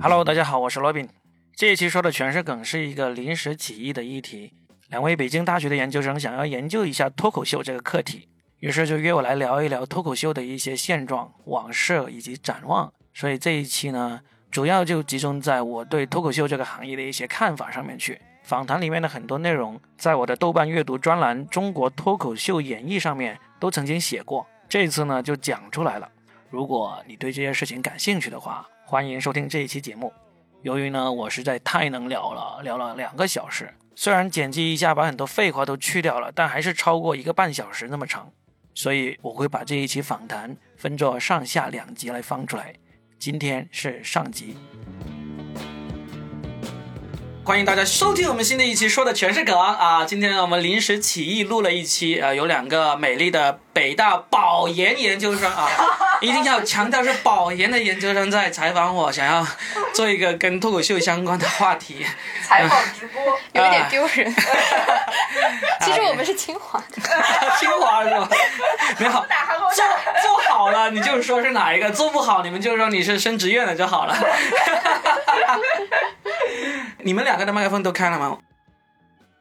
Hello，大家好，我是罗宾。这一期说的全是梗，是一个临时起意的议题。两位北京大学的研究生想要研究一下脱口秀这个课题，于是就约我来聊一聊脱口秀的一些现状、往事以及展望。所以这一期呢，主要就集中在我对脱口秀这个行业的一些看法上面去。访谈里面的很多内容，在我的豆瓣阅读专栏《中国脱口秀演绎》上面都曾经写过。这次呢，就讲出来了。如果你对这些事情感兴趣的话，欢迎收听这一期节目。由于呢，我实在太能聊了，聊了两个小时，虽然剪辑一下把很多废话都去掉了，但还是超过一个半小时那么长，所以我会把这一期访谈分作上下两集来放出来。今天是上集。欢迎大家收听我们新的一期，说的全是梗啊！今天我们临时起意录了一期，呃，有两个美丽的北大保研研究生啊，一定要强调是保研的研究生在采访我，想要做一个跟脱口秀相关的话题。采访直播有一点丢人。其实我们是清华的，清华是吧？没好，做做好了你就说是哪一个，做不好你们就说你是升职院的就好了。你们两个的麦克风都开了吗？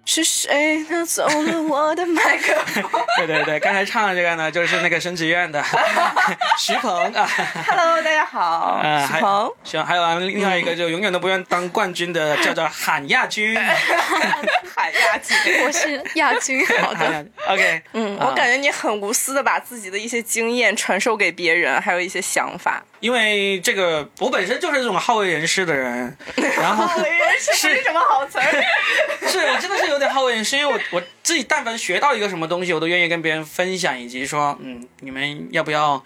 是谁拿走了我的麦克风？对对对，刚才唱的这个呢，就是那个升职院的 徐鹏啊。Hello，大家好，呃，还许鹏。行，还有另外一个就永远都不愿当冠军的，叫做喊亚军。喊亚军，我是亚军。好的，OK，嗯，啊我感觉你很无私的把自己的一些经验传授给别人，还有一些想法。因为这个我本身就是这种好为人师的人，然后为人师是什么好词儿。是我真的是有点好为人师，因为我我自己但凡学到一个什么东西，我都愿意跟别人分享，以及说，嗯，你们要不要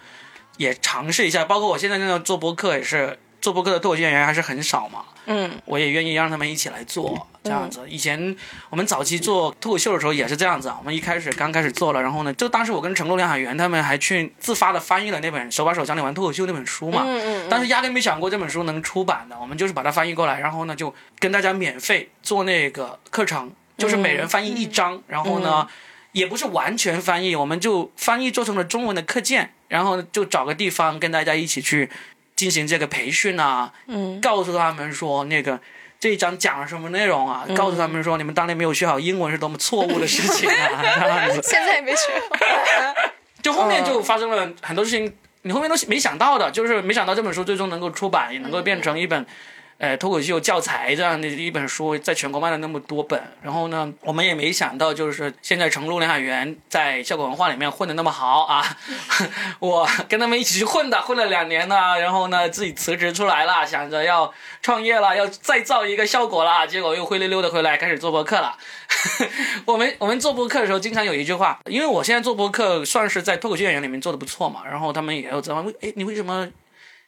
也尝试一下？包括我现在那种做播客也是，做播客的脱口秀演员还是很少嘛，嗯我也愿意让他们一起来做这样子。以前我们早期做脱口秀的时候也是这样子啊，我们一开始刚开始做了，然后呢，就当时我跟程璐、梁海源他们还去自发的翻译了那本《手把手教你玩脱口秀》那本书嘛，嗯嗯但是压根没想过这本书能出版的，我们就是把它翻译过来，然后呢就跟大家免费做那个课程，就是每人翻译一章，然后呢。也不是完全翻译，我们就翻译做成了中文的课件，然后就找个地方跟大家一起去进行这个培训啊，嗯告诉他们说那个这一章讲了什么内容啊，告诉他们说你们当年没有学好英文是多么错误的事情啊，这样子。现在也没学好。就后面就发生了很多事情，你后面都没想到的，就是没想到这本书最终能够出版，也能够变成一本。呃，脱口秀教材这样的一本书，在全国卖了那么多本，然后呢，我们也没想到，就是现在成都、梁海源在效果文化里面混的那么好啊，我跟他们一起去混的，混了两年呢，然后呢，自己辞职出来了，想着要创业了，要再造一个效果了，结果又灰溜溜的回来，开始做博客了。我们我们做博客的时候，经常有一句话，因为我现在做博客算是在脱口秀演员里面做的不错嘛，然后他们也有在问，哎，你为什么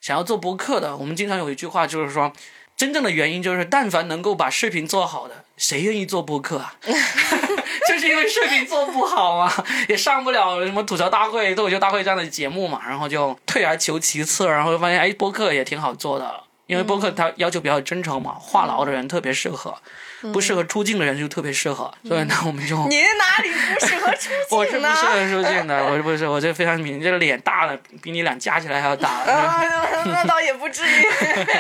想要做博客的？我们经常有一句话就是说，真正的原因就是，但凡能够把视频做好的，谁愿意做播客啊？就是因为视频做不好嘛，也上不了什么吐槽大会、脱口秀大会这样的节目嘛，然后就退而求其次，然后就发现哎，播客也挺好做的。因为播客它要求比较真诚嘛，话痨的人特别适合，不适合出镜的人就特别适合，所以呢，我们就您哪里不适合出 我是镜呢？不适合出镜的，我是不是，我这非常明，这个脸大了，比你俩加起来还要大。啊，那倒也不至于。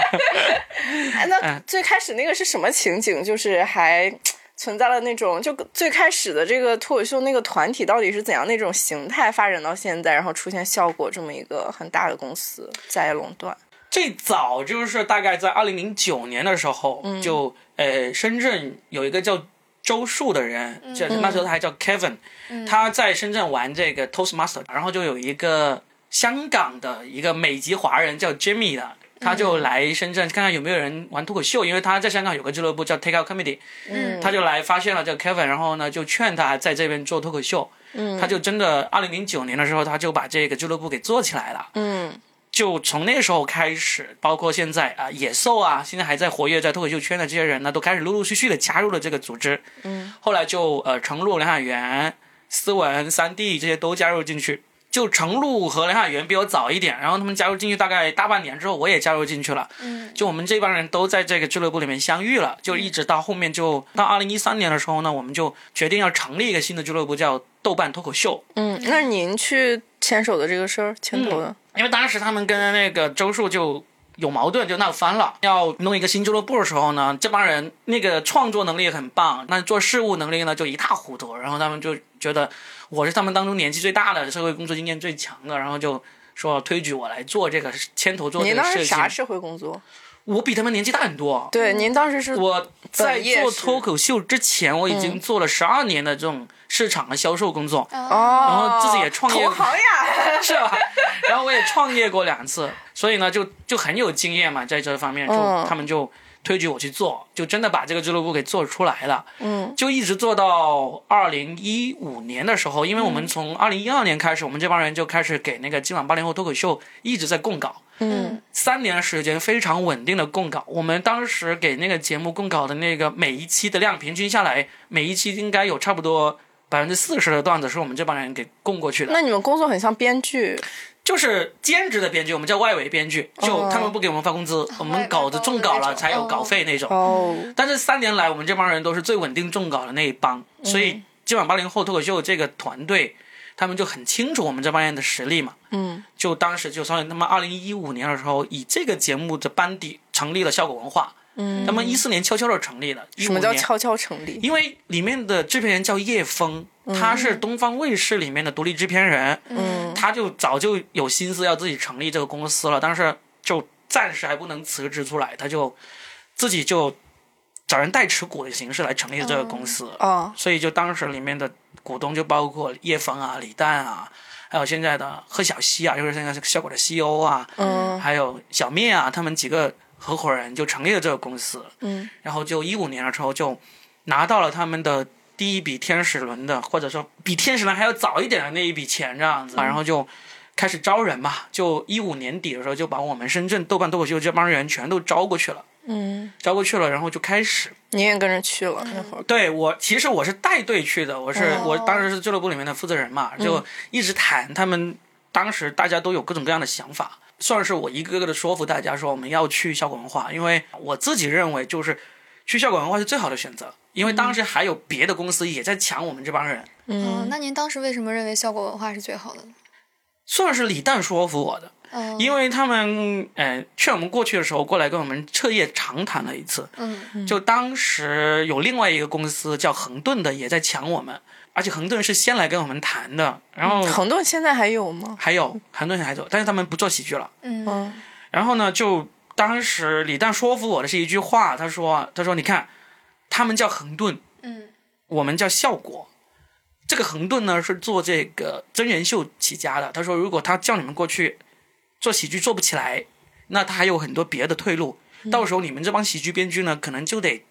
哎，那最开始那个是什么情景？就是还存在了那种，就最开始的这个脱口秀那个团体到底是怎样那种形态发展到现在，然后出现效果这么一个很大的公司在垄断。最早就是大概在二零零九年的时候，就呃深圳有一个叫周树的人，就那时候他还叫 Kevin，、他在深圳玩这个 Toastmaster，然后就有一个香港的一个美籍华人叫 Jimmy 的。他就来深圳看看有没有人玩脱口秀，因为他在香港有个俱乐部叫 Take Out Comedy，嗯。他就来发现了这个 Kevin，然后呢就劝他在这边做脱口秀，嗯。他就真的二零零九年的时候他就把这个俱乐部给做起来了，嗯就从那时候开始，包括现在啊、野兽啊，现在还在活跃在脱口秀圈的这些人呢，都开始陆陆续续的加入了这个组织。嗯，后来就呃，程璐、梁海源、思文、三弟这些都加入进去。就程璐和梁海源比我早一点，然后他们加入进去大概大半年之后，我也加入进去了。嗯，就我们这帮人都在这个俱乐部里面相遇了，就一直到后面就到二零一三年的时候呢，我们就决定要成立一个新的俱乐部，叫豆瓣脱口秀。嗯，那您去牵手的这个事儿，牵头的，因为当时他们跟那个周树就有矛盾，就闹翻了。要弄一个新俱乐部的时候呢，这帮人那个创作能力很棒，那做事务能力呢就一塌糊涂。然后他们就觉得我是他们当中年纪最大的，社会工作经验最强的，然后就说推举我来做这个牵头做这个事情。啥社会工作？我比他们年纪大很多。对，您当时是我在做脱口秀之前，我已经做了十二年的这种市场的销售工作。哦，然后自己也创业同行呀。是吧？然后我也创业过两次，所以呢，就就很有经验嘛，在这方面，就、嗯他们就推举我去做，就真的把这个俱乐部给做出来了。嗯，就一直做到二零一五年的时候，因为我们从二零一二年开始，我们这帮人就开始给那个今晚八零后脱口秀一直在供稿。嗯。三年时间非常稳定的供稿，我们当时给那个节目供稿的那个每一期的量，平均下来，每一期应该有差不多百分之四十的段子是我们这帮人给供过去的。那你们工作很像编剧，就是兼职的编剧，我们叫外围编剧，就哦他们不给我们发工资，我们稿子中稿了才有稿费那种。哦，但是三年来，我们这帮人都是最稳定中稿的那一帮，所以今晚八零后脱口秀这个团队，他们就很清楚我们这帮人的实力嘛。嗯就当时就所以他们二零一五年的时候，以这个节目的班底成立了效果文化。嗯，他们一四年悄悄的成立了什么叫悄悄成立？因为里面的制片人叫叶峰，他是东方卫视里面的独立制片人，嗯他就早就有心思要自己成立这个公司了，但是就暂时还不能辞职出来，他就自己就找人代持股的形式来成立这个公司，哦，所以就当时里面的股东就包括叶枫啊、李诞啊，还有现在的贺小西啊，就是现在是效果的 CEO 啊，嗯。还有小灭啊，他们几个合伙人就成立了这个公司，嗯。然后就一五年的时候就拿到了他们的第一笔天使轮的，或者说比天使轮还要早一点的那一笔钱这样子，然后就开始招人嘛，就一五年底的时候就把我们深圳豆瓣脱口秀这帮人全都招过去了，嗯，招过去了，然后就开始。你也跟着去了那会儿。对我，其实我是带队去的，我是、哦我当时是俱乐部里面的负责人嘛，就一直谈他们当时大家都有各种各样的想法，算是我一个个的说服大家说我们要去效果文化，因为我自己认为就是去效果文化是最好的选择，因为当时还有别的公司也在抢我们这帮人，嗯，那您当时为什么认为效果文化是最好的呢？算是李诞说服我的，嗯因为他们呃劝我们过去的时候过来跟我们彻夜长谈了一次，嗯就当时有另外一个公司叫恒顿的也在抢我们，而且恒顿是先来跟我们谈的，然后恒顿现在还有吗？还有恒顿还有，但是他们不做喜剧了。嗯嗯然后呢，就当时李诞说服我的是一句话，他说：“他说你看，他们叫恒顿，嗯我们叫效果。这个恒顿呢是做这个真人秀起家的。他说，如果他叫你们过去做喜剧做不起来，那他还有很多别的退路。到时候你们这帮喜剧编剧呢，可能就得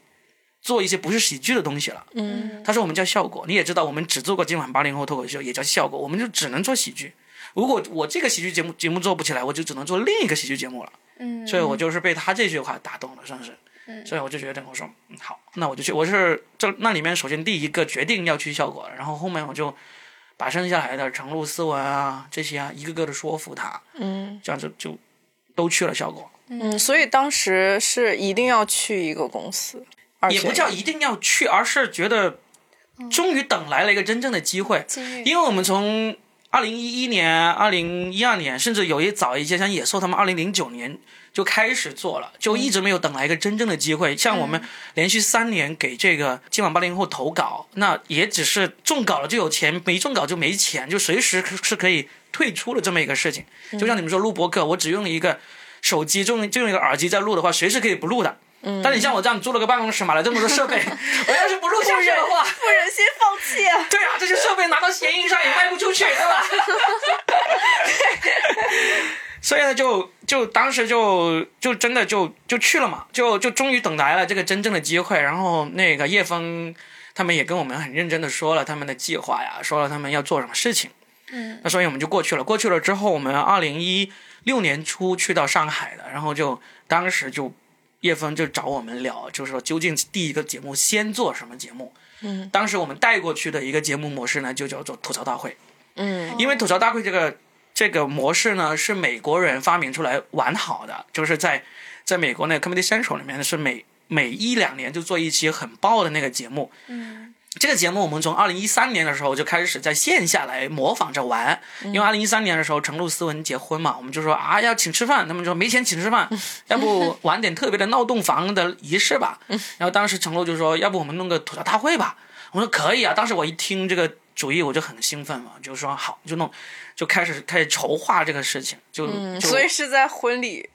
做一些不是喜剧的东西了。嗯他说我们叫效果，你也知道，我们只做过今晚八零后脱口秀，也叫效果，我们就只能做喜剧。如果我这个喜剧节目节目做不起来，我就只能做另一个喜剧节目了。嗯，所以我就是被他这句话打动了，算是。所以我就觉得，我说嗯好，那我就去。我是这那里面首先第一个决定要去效果，然后后面我就把剩下来的程璐、思文啊这些啊一个个的说服他，嗯这样就就都去了效果。嗯，所以当时是一定要去一个公司，也不叫一定要去，而是觉得终于等来了一个真正的机会。因为我们从二零一一年、二零一二年，甚至有一早一些，像野兽他们二零零九年就开始做了，就一直没有等来一个真正的机会。像我们连续三年给这个今晚八零后投稿，那也只是中稿了就有钱，没中稿就没钱，就随时是可以退出的这么一个事情。就像你们说录播客，我只用一个手机，就用就用一个耳机在录的话，随时可以不录的。但你像我这样租了个办公室，买了这么多设备，我要是不录下去的话，不忍心放弃啊。对啊，这些设备拿到闲鱼上也卖不出去，对吧？所以呢，就就当时就就真的就就去了嘛，就就终于等来了这个真正的机会。然后那个叶枫他们也跟我们很认真的说了他们的计划呀，说了他们要做什么事情。嗯，那所以我们就过去了。过去了之后，我们二零一六年初去到上海的，然后就当时就叶枫就找我们聊，就是说究竟第一个节目先做什么节目。嗯，当时我们带过去的一个节目模式呢，就叫做吐槽大会。嗯因为吐槽大会这个这个模式呢，是美国人发明出来玩好的，就是在在美国那个 Comedy Central 里面是每每一两年就做一期很爆的那个节目。嗯这个节目我们从二零一三年的时候就开始在线下来模仿着玩，因为二零一三年的时候程璐斯文结婚嘛，我们就说啊要请吃饭，他们说没钱请吃饭，要不玩点特别的闹洞房的仪式吧。然后当时程璐就说要不我们弄个吐槽大会吧，我说可以啊。当时我一听这个主意我就很兴奋嘛，就说好就弄，就开始开始筹划这个事情，就就所以是在婚礼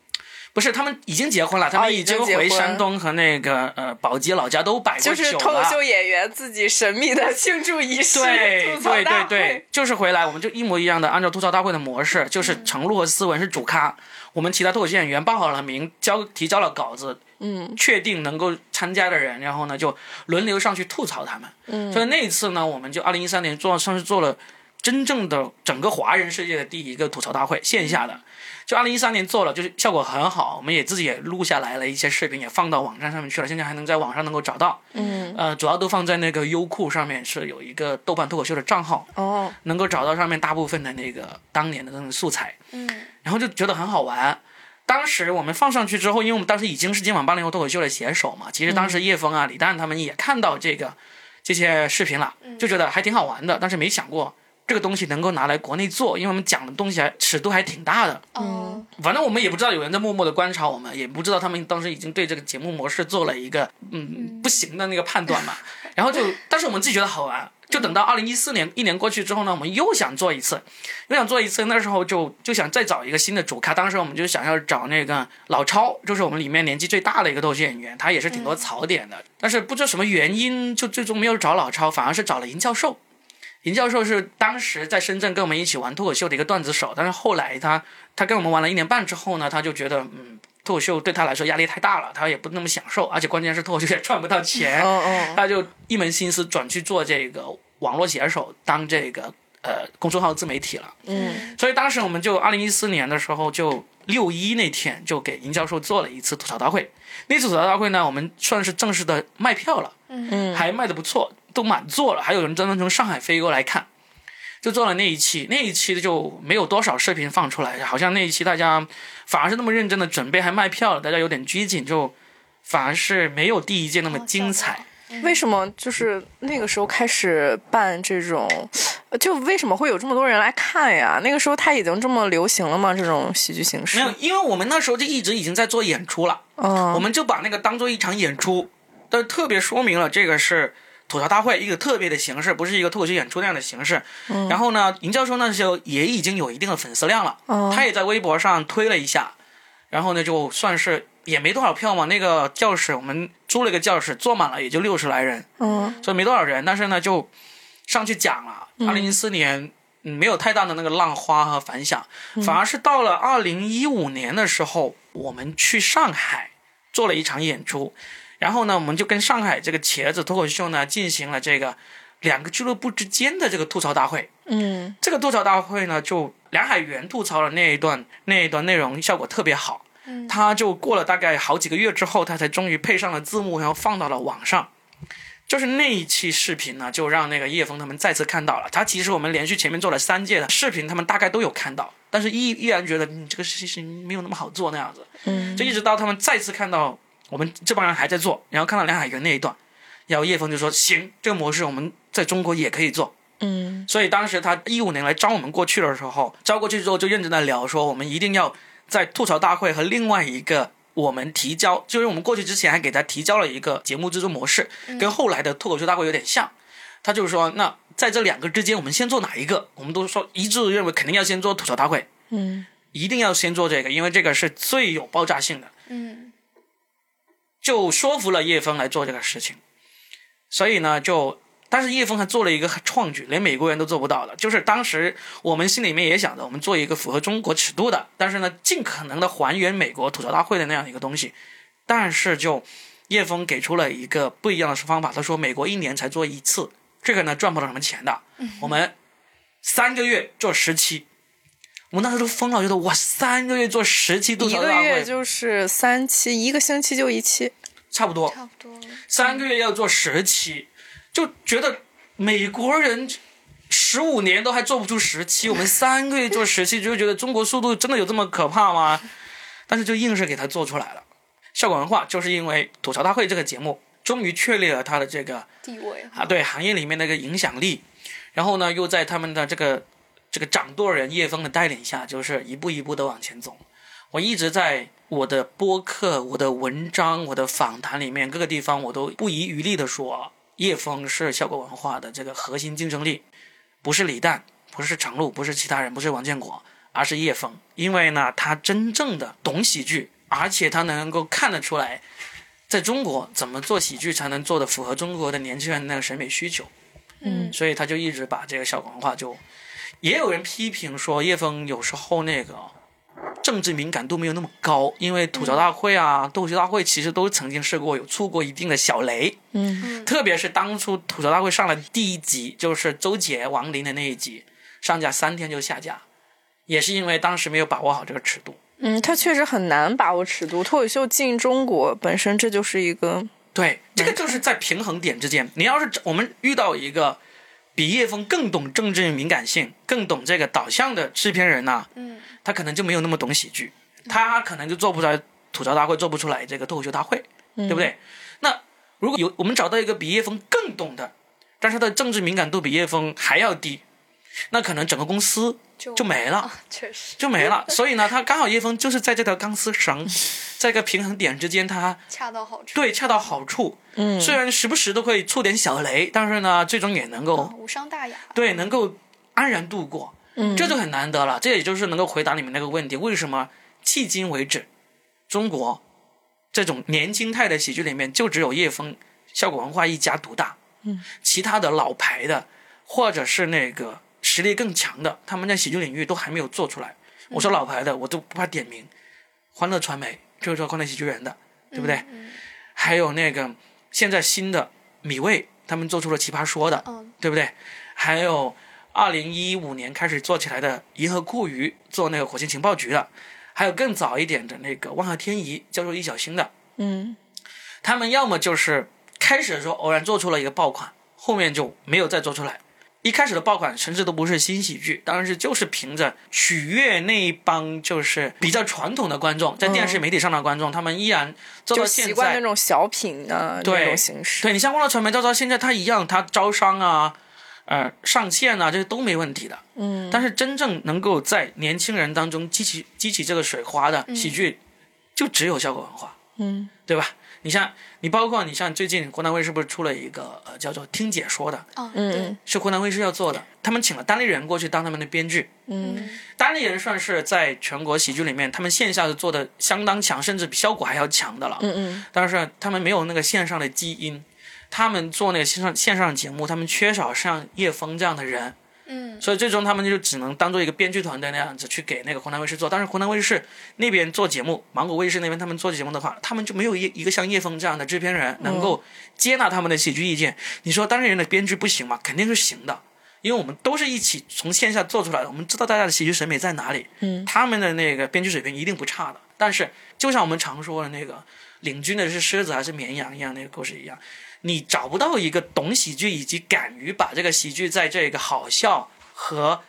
不是他们已经结婚了，他哦们已经回山东和那个呃宝鸡老家都摆过酒了。就是脱口秀演员自己神秘的庆祝仪式，对对对对，就是回来我们就一模一样的按照吐槽大会的模式，就是程璐和思文是主咖，我们其他脱口秀演员报好了名，交提交了稿子，嗯，确定能够参加的人，然后呢就轮流上去吐槽他们。嗯，所以那一次呢，我们就二零一三年做算是做了真正的整个华人世界的第一个吐槽大会，线下的。就二零一三年做了，就是效果很好，我们也自己也录下来了一些视频，也放到网站上面去了，现在还能在网上能够找到。嗯，呃，主要都放在那个优酷上面，是有一个豆瓣脱口秀的账号，哦，能够找到上面大部分的那个当年的那种素材。嗯，然后就觉得很好玩。当时我们放上去之后，因为我们当时已经是今晚八零后脱口秀的写手嘛，其实当时叶枫啊、李诞他们也看到这个这些视频了，就觉得还挺好玩的，但是没想过这个东西能够拿来国内做，因为我们讲的东西还尺度还挺大的。嗯，反正我们也不知道有人在默默的观察我们，也不知道他们当时已经对这个节目模式做了一个嗯不行的那个判断嘛。然后就，但是我们自己觉得好玩，就等到二零一四年一年过去之后呢，我们又想做一次，又想做一次，那时候就就想再找一个新的主咖。当时我们就想要找那个老超，就是我们里面年纪最大的一个脱口秀演员，他也是挺多槽点的，但是不知道什么原因，就最终没有找老超，反而是找了尹教授。尹教授是当时在深圳跟我们一起玩脱口秀的一个段子手，但是后来他他跟我们玩了一年半之后呢，他就觉得嗯，脱口秀对他来说压力太大了，他也不那么享受，而且关键是脱口秀也赚不到钱，他就一门心思转去做这个网络写手，当这个呃公众号自媒体了。嗯，所以当时我们就二零一四年的时候，就六一那天就给尹教授做了一次吐槽大会。那次吐槽大会呢，我们算是正式的卖票了，嗯还卖的不错，都满座了，还有人专门从上海飞过来看。就做了那一期，那一期就没有多少视频放出来，好像那一期大家反而是那么认真的准备，还卖票了，大家有点拘谨，就反而是没有第一届那么精彩。为什么就是那个时候开始办这种，呃就为什么会有这么多人来看呀？那个时候它已经这么流行了吗？这种喜剧形式没？有，因为我们那时候就一直已经在做演出了，嗯，我们就把那个当做一场演出，但特别说明了这个是吐槽大会一个特别的形式，不是一个脱口秀演出那样的形式。然后呢，尹教授那时候也已经有一定的粉丝量了，哦他也在微博上推了一下，然后呢，就算是也没多少票嘛。那个教室我们租了一个教室，坐满了也就六十来人，嗯所以没多少人，但是呢就上去讲了。二零一四年。嗯，没有太大的那个浪花和反响，反而是到了二零一五年的时候，我们去上海做了一场演出，然后呢，我们就跟上海这个茄子脱口秀呢进行了这个两个俱乐部之间的这个吐槽大会。嗯这个吐槽大会呢，就梁海源吐槽的那一段那一段内容效果特别好，嗯他就过了大概好几个月之后，他才终于配上了字幕，然后放到了网上。就是那一期视频呢，就让那个叶枫他们再次看到了。他其实我们连续前面做了三届的视频，他们大概都有看到，但是依依然觉得你这个事情没有那么好做那样子。嗯，就一直到他们再次看到我们这帮人还在做，然后看到梁海源那一段，然后叶峰就说：“行，这个模式我们在中国也可以做。”嗯所以当时他一五年来招我们过去的时候，招过去之后就认真的聊说，我们一定要在吐槽大会和另外一个我们提交，就是我们过去之前还给他提交了一个节目制作模式，跟后来的脱口秀大会有点像。他就是说，那在这两个之间，我们先做哪一个？我们都说一致认为肯定要先做吐槽大会，嗯一定要先做这个，因为这个是最有爆炸性的。嗯就说服了叶枫来做这个事情。所以呢，就但是叶枫还做了一个创举，连美国人都做不到的，就是当时我们心里面也想着，我们做一个符合中国尺度的，但是呢，尽可能的还原美国吐槽大会的那样一个东西。但是就叶枫给出了一个不一样的方法，他说美国一年才做一次，这个呢赚不到什么钱的，我们三个月做十期。我们那时候都疯了，觉得哇，三个月做十期吐一个槽大会，月就是三期，一个星期就一期。差不多，差不多。三个月要做十期，就觉得美国人十五年都还做不出十期，我们三个月做十期，就觉得中国速度真的有这么可怕吗？但是就硬是给他做出来了。效果文化就是因为吐槽大会这个节目终于确立了他的这个地位啊，对行业里面那个影响力，然后呢，又在他们的这个这个掌舵人叶枫的带领下，就是一步一步的往前走。我一直在我的播客、我的文章、我的访谈里面各个地方，我都不遗余力的说，叶枫是效果文化的这个核心竞争力，不是李诞，不是程璐，不是其他人，不是王建国，而是叶枫。因为呢，他真正的懂喜剧，而且他能够看得出来，在中国怎么做喜剧才能做的符合中国的年轻人的那个审美需求。嗯所以他就一直把这个效果文化就，也有人批评说叶枫有时候那个政治敏感度没有那么高，因为吐槽大会啊、脱口秀大会其实都曾经试过有出过一定的小雷，嗯特别是当初吐槽大会上了第一集，就是周杰、王林的那一集，上架三天就下架，也是因为当时没有把握好这个尺度。嗯，他确实很难把握尺度。脱口秀进中国本身这就是一个，对，这个就是在平衡点之间。你要是我们遇到一个比叶枫更懂政治敏感性、更懂这个导向的制片人呐、嗯，他可能就没有那么懂喜剧，他可能就做不出来吐槽大会，做不出来这个脱口秀大会，对不对？那如果有我们找到一个比叶枫更懂的，但是他的政治敏感度比叶枫还要低，那可能整个公司就就没了。啊，确实就没了，所以呢，他刚好叶枫就是在这条钢丝绳，在一个平衡点之间，他 恰到好处。对恰到好处。嗯虽然时不时都会触点小雷，但是呢，最终也能够啊无伤大雅。对能够安然度过，嗯这就很难得了。这也就是能够回答你们那个问题：为什么迄今为止，中国这种年轻态的喜剧里面，就只有叶枫效果文化一家独大？嗯，其他的老牌的，或者是那个实力更强的，他们在喜剧领域都还没有做出来。我说老牌的，我都不怕点名，欢乐传媒就是做欢乐喜剧人的，对不对？嗯还有那个现在新的米未，他们做出了《奇葩说》的，嗯对不对？还有二零一五年开始做起来的银河酷鱼，做那个火星情报局的，还有更早一点的那个万和天宜叫做易小星的，嗯他们要么就是开始的时候偶然做出了一个爆款，后面就没有再做出来。一开始的爆款甚至都不是新喜剧，当时就是凭着取悦那一帮就是比较传统的观众，在电视媒体上的观众，他们依然做就到现在习惯那种小品的对那种形式。对你像欢乐传媒，到到现在它一样，它招商啊、呃上线啊，这些都没问题的。嗯，但是真正能够在年轻人当中激起激起这个水花的喜剧，就只有效果文化，嗯对吧？你像你包括你像最近湖南卫视不是出了一个呃叫做听解说的，啊，嗯，是湖南卫视要做的，他们请了单立人过去当他们的编剧。嗯单立人算是在全国喜剧里面，他们线下的做的相当强，甚至比效果还要强的了。嗯嗯但是他们没有那个线上的基因，他们做那个线上线上的节目，他们缺少像叶枫这样的人，嗯所以最终他们就只能当做一个编剧团队那样子去给那个湖南卫视做。但是湖南卫视那边做节目，芒果卫视那边他们做节目的话，他们就没有一一个像叶枫这样的制片人能够接纳他们的喜剧意见。你说当事人的编剧不行吗？肯定是行的。因为我们都是一起从线下做出来的，我们知道大家的喜剧审美在哪里，嗯他们的那个编剧水平一定不差的。但是，就像我们常说的那个领军的是狮子还是绵羊一样那个故事一样，你找不到一个懂喜剧以及敢于把这个喜剧在这个好笑和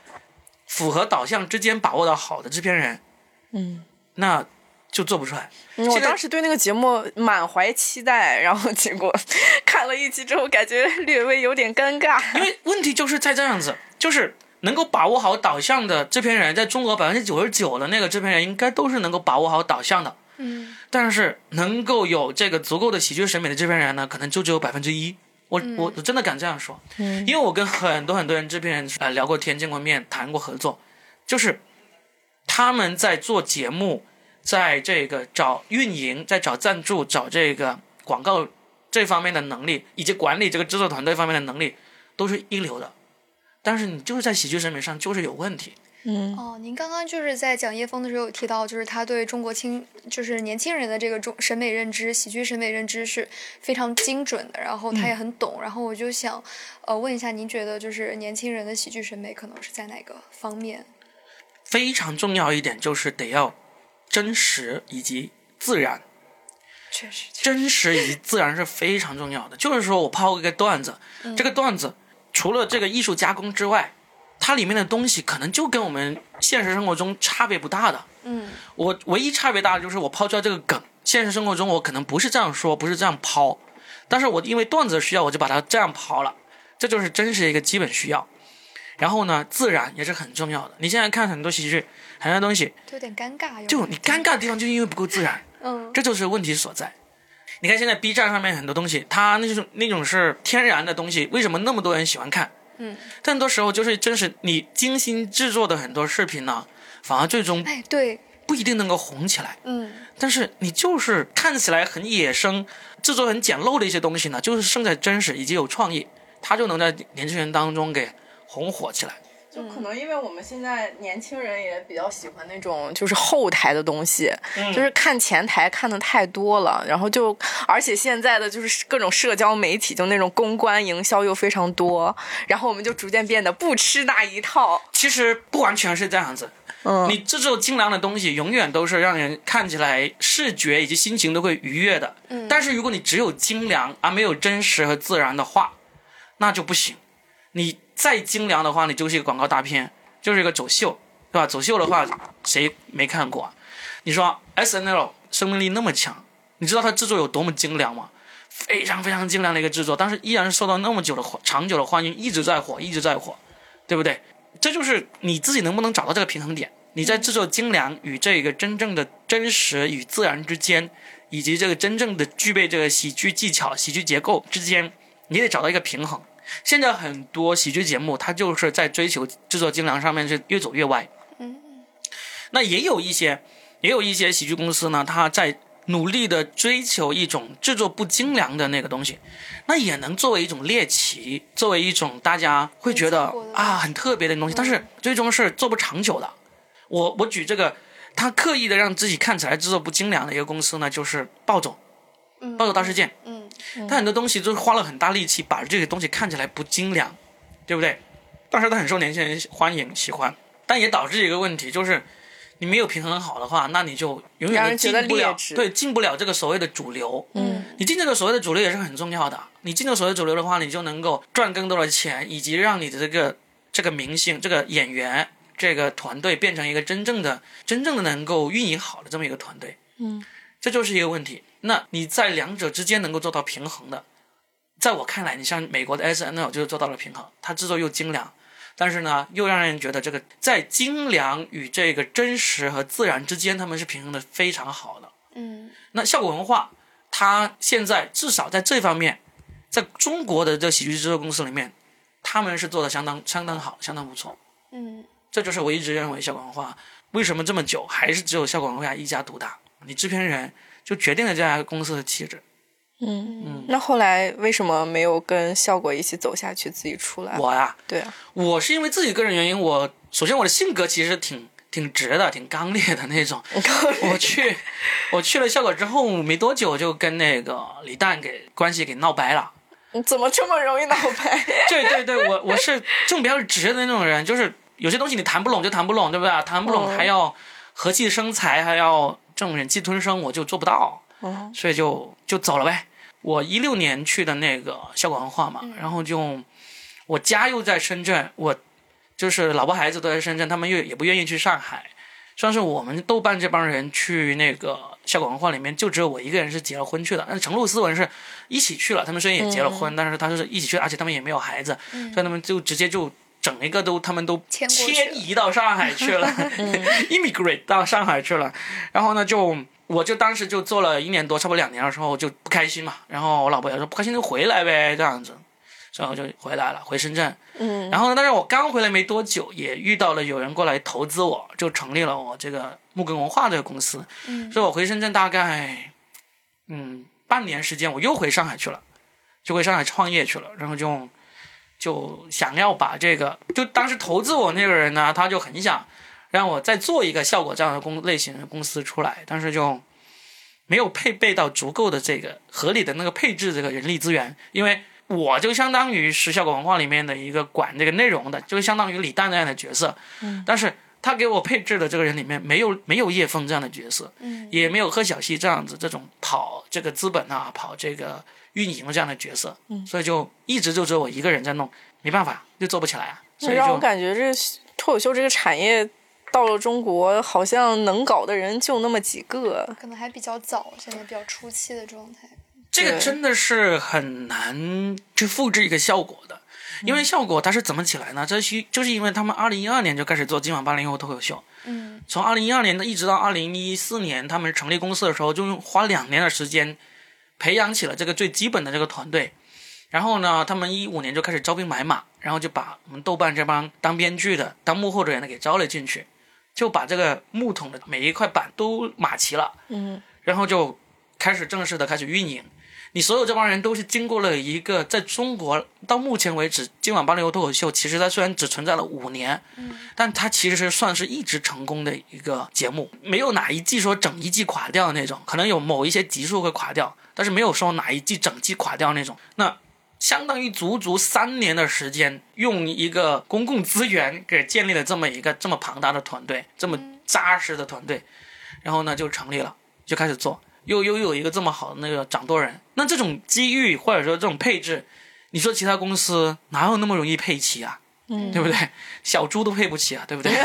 符合导向之间把握到好的制片人，嗯。那就做不出来。嗯我当时对那个节目满怀期待，然后结果看了一集之后，感觉略微有点尴尬。因为问题就是在这样子，就是能够把握好导向的制片人，在中国百分之九十九的那个制片人，应该都是能够把握好导向的。嗯但是能够有这个足够的喜剧审美的制片人呢，可能就只有百分之一。我我我真的敢这样说，嗯因为我跟很多很多人制片人呃聊过天、见过面、谈过合作，就是他们在做节目，在这个找运营、在找赞助、找这个广告这方面的能力，以及管理这个制作团队方面的能力，都是一流的。但是你就是在喜剧审美上就是有问题。嗯哦，您刚刚就是在讲叶枫的时候有提到，就是他对中国青就是年轻人的这个中审美认知、喜剧审美认知是非常精准的，然后他也很懂。然后我就想，呃，问一下，您觉得就是年轻人的喜剧审美可能是在哪个方面？非常重要一点就是得要真实以及自然。确实，真实以及自然是非常重要的。就是说我抛一个段子，这个段子除了这个艺术加工之外，它里面的东西可能就跟我们现实生活中差别不大的。嗯我唯一差别大的就是我抛出来这个梗，现实生活中我可能不是这样说，不是这样抛，但是我因为段子的需要，我就把它这样抛了，这就是真实的一个基本需要。然后呢，自然也是很重要的。你现在看很多喜剧，很多东西，就有点尴尬，有就你尴尬的地方，就因为不够自然，嗯，这就是问题所在。你看现在 B 站上面很多东西，它那种那种是天然的东西，为什么那么多人喜欢看？嗯，但很多时候就是真实你精心制作的很多视频呢，反而最终哎，对，不一定能够红起来。嗯，但是你就是看起来很野生、制作很简陋的一些东西呢，就是胜在真实以及有创意，它就能在年轻人当中给红火起来。就可能因为我们现在年轻人也比较喜欢那种就是后台的东西，就是看前台看的太多了，然后就而且现在的就是各种社交媒体，就那种公关营销又非常多，然后我们就逐渐变得不吃那一套。其实不完全是这样子，嗯，你制作精良的东西，永远都是让人看起来视觉以及心情都会愉悦的。嗯但是如果你只有精良而没有真实和自然的话，那就不行。你再精良的话，你就是一个广告大片，就是一个走秀，对吧？走秀的话，谁没看过？你说 S N L 生命力那么强，你知道它制作有多么精良吗？非常非常精良的一个制作，但是依然受到那么久的欢长久的欢迎，一直在火，一直在火，对不对？这就是你自己能不能找到这个平衡点。你在制作精良与这个真正的真实与自然之间，以及这个真正的具备这个喜剧技巧、喜剧结构之间，你得找到一个平衡。现在很多喜剧节目，它就是在追求制作精良上面是越走越歪。嗯，那也有一些，也有一些喜剧公司呢，它在努力的追求一种制作不精良的那个东西，那也能作为一种猎奇，作为一种大家会觉得啊很特别的东西，但是最终是做不长久的。我我举这个，他刻意的让自己看起来制作不精良的一个公司呢，就是暴走，嗯暴走大事件。嗯，他很多东西就是花了很大力气把这个东西看起来不精良，对不对？但是他很受年轻人欢迎喜欢，但也导致一个问题，就是你没有平衡好的话，那你就永远进不了对，进不了这个所谓的主流。嗯，你进这个所谓的主流也是很重要的。你进这个所谓主流的话，你就能够赚更多的钱，以及让你的这个这个明星、这个演员、这个团队变成一个真正的、真正的能够运营好的这么一个团队。嗯，这就是一个问题。那你在两者之间能够做到平衡的，在我看来，你像美国的 S N L 就是做到了平衡，它制作又精良，但是呢，又让人觉得这个在精良与这个真实和自然之间，他们是平衡的非常好的。嗯，那效果文化，它现在至少在这方面，在中国的这喜剧制作公司里面，他们是做的相当相当好，相当不错。嗯，这就是我一直认为效果文化为什么这么久还是只有效果文化一家独大。你制片人就决定了这家公司的气质。嗯那后来为什么没有跟效果一起走下去，自己出来？我呀，对啊，我是因为自己个人原因，我首先我的性格其实挺挺直的，挺刚烈的那种。我去我去了效果之后没多久，就跟那个李诞给关系给闹掰了。你怎么这么容易闹掰？对对对，我我是这种比较直的那种人，就是有些东西你谈不拢就谈不拢，对不对？谈不拢嗯还要和气生财，还要这种忍气吞声，我就做不到，哦，所以就就走了呗。我一六年去的那个效果文化嘛，然后就我家又在深圳，我就是老婆孩子都在深圳，他们又也不愿意去上海。算是我们豆瓣这帮人去那个效果文化里面，就只有我一个人是结了婚去的。但是程璐斯文是一起去了，他们虽然也结了婚，但是他是一起去，而且他们也没有孩子，所以他们就直接就整一个都他们都迁移到上海去了，immigrate 到上海去了。然后呢，就我就当时就做了一年多，差不多两年的时候就不开心嘛。然后我老婆也说不开心就回来呗，这样子，所以我就回来了，回深圳。嗯，然后呢，但是我刚回来没多久，也遇到了有人过来投资我，就成立了我这个木根文化这个公司。嗯所以我回深圳大概嗯半年时间，我又回上海去了，就回上海创业去了，然后就就想要把这个，就当时投资我那个人呢，他就很想让我再做一个效果这样的公类型的公司出来，但是就没有配备到足够的这个合理的那个配置这个人力资源，因为我就相当于是效果文化里面的一个管这个内容的，就相当于李诞那样的角色，嗯，但是他给我配置的这个人里面没有没有叶枫这样的角色，嗯。也没有贺小西这样子这种跑这个资本啊、跑这个运营这样的角色，嗯所以就一直就只有我一个人在弄，没办法，就做不起来啊，所以让我感觉这脱口秀这个产业到了中国，好像能搞的人就那么几个。可能还比较早，现在比较初期的状态。这个真的是很难去复制一个效果的，因为效果它是怎么起来呢？这是就是因为他们二零一二年就开始做今晚八零后脱口秀，嗯从二零一二年一直到二零一四年，他们成立公司的时候，就用花两年的时间培养起了这个最基本的这个团队。然后呢，他们一五年就开始招兵买马，然后就把我们豆瓣这帮当编剧的、当幕后人的给招了进去，就把这个木桶的每一块板都码齐了，嗯然后就开始正式的开始运营。你所有这帮人都是经过了一个在中国到目前为止，今晚八零后脱口秀其实它虽然只存在了五年，嗯但它其实算是一直成功的一个节目，没有哪一季说整一季垮掉的那种，可能有某一些集数会垮掉，但是没有说哪一季整季垮掉那种。那相当于足足三年的时间，用一个公共资源给建立了这么一个这么庞大的团队，这么扎实的团队，然后呢就成立了，就开始做，又又有一个这么好的那个掌舵人，那这种机遇或者说这种配置，你说其他公司哪有那么容易配齐啊？嗯，对不对？小猪都配不起啊，对不对？